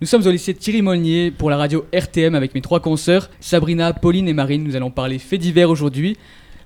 Nous sommes au lycée Thierry Molnier pour la radio RTM avec mes trois consoeurs, Sabrina, Pauline et Marine. Nous allons parler fait divers aujourd'hui.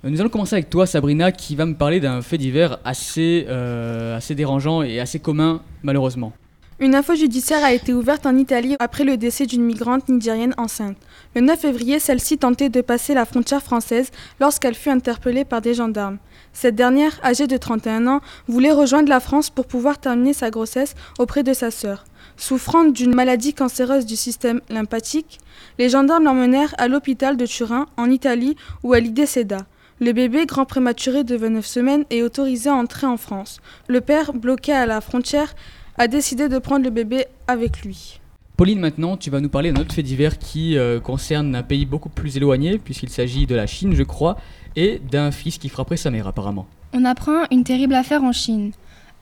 Euh, Nous allons commencer avec toi, Sabrina, qui va me parler d'un fait divers assez, euh, assez dérangeant et assez commun, malheureusement. Une info judiciaire a été ouverte en Italie après le décès d'une migrante nigérienne enceinte. Le 9 février, celle-ci tentait de passer la frontière française lorsqu'elle fut interpellée par des gendarmes. Cette dernière, âgée de 31 ans, voulait rejoindre la France pour pouvoir terminer sa grossesse auprès de sa sœur. Souffrant d'une maladie cancéreuse du système lymphatique, les gendarmes l'emmenèrent à l'hôpital de Turin, en Italie, où elle y décéda. Le bébé, grand prématuré de 29 semaines, est autorisé à entrer en France. Le père, bloqué à la frontière, a décidé de prendre le bébé avec lui. Pauline, maintenant, tu vas nous parler d'un autre fait divers qui euh, concerne un pays beaucoup plus éloigné, puisqu'il s'agit de la Chine, je crois, et d'un fils qui frapperait sa mère, apparemment. On apprend une terrible affaire en Chine.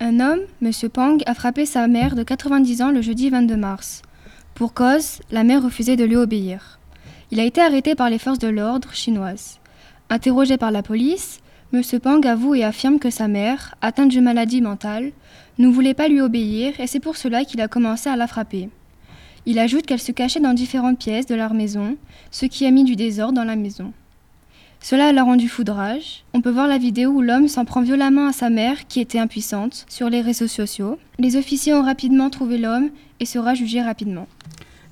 Un homme, M. Pang, a frappé sa mère de 90 ans le jeudi 22 mars. Pour cause, la mère refusait de lui obéir. Il a été arrêté par les forces de l'ordre chinoises. Interrogé par la police, M. Pang avoue et affirme que sa mère, atteinte d'une maladie mentale, ne voulait pas lui obéir et c'est pour cela qu'il a commencé à la frapper. Il ajoute qu'elle se cachait dans différentes pièces de leur maison, ce qui a mis du désordre dans la maison. Cela l'a rendu foudrage. On peut voir la vidéo où l'homme s'en prend violemment à sa mère, qui était impuissante, sur les réseaux sociaux. Les officiers ont rapidement trouvé l'homme et sera jugé rapidement.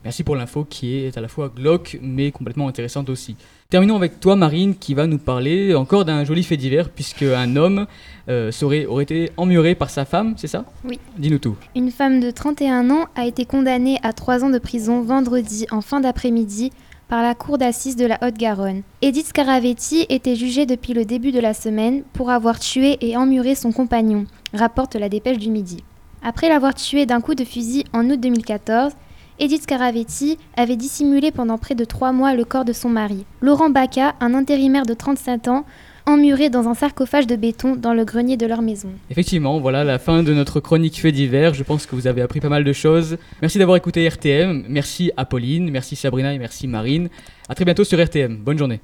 Merci pour l'info qui est à la fois glauque mais complètement intéressante aussi. Terminons avec toi Marine qui va nous parler encore d'un joli fait divers puisque un homme euh, serait, aurait été emmuré par sa femme, c'est ça? Oui. Dis-nous tout. Une femme de 31 ans a été condamnée à 3 ans de prison vendredi en fin d'après-midi par la cour d'assises de la Haute-Garonne. Edith Scaravetti était jugée depuis le début de la semaine pour avoir tué et emmuré son compagnon, rapporte la dépêche du midi. Après l'avoir tué d'un coup de fusil en août 2014, Edith Scaravetti avait dissimulé pendant près de trois mois le corps de son mari. Laurent Baca, un intérimaire de 35 ans, emmuré dans un sarcophage de béton dans le grenier de leur maison. Effectivement, voilà la fin de notre chronique fait divers. Je pense que vous avez appris pas mal de choses. Merci d'avoir écouté RTM. Merci à Pauline, merci Sabrina et merci Marine. À très bientôt sur RTM. Bonne journée.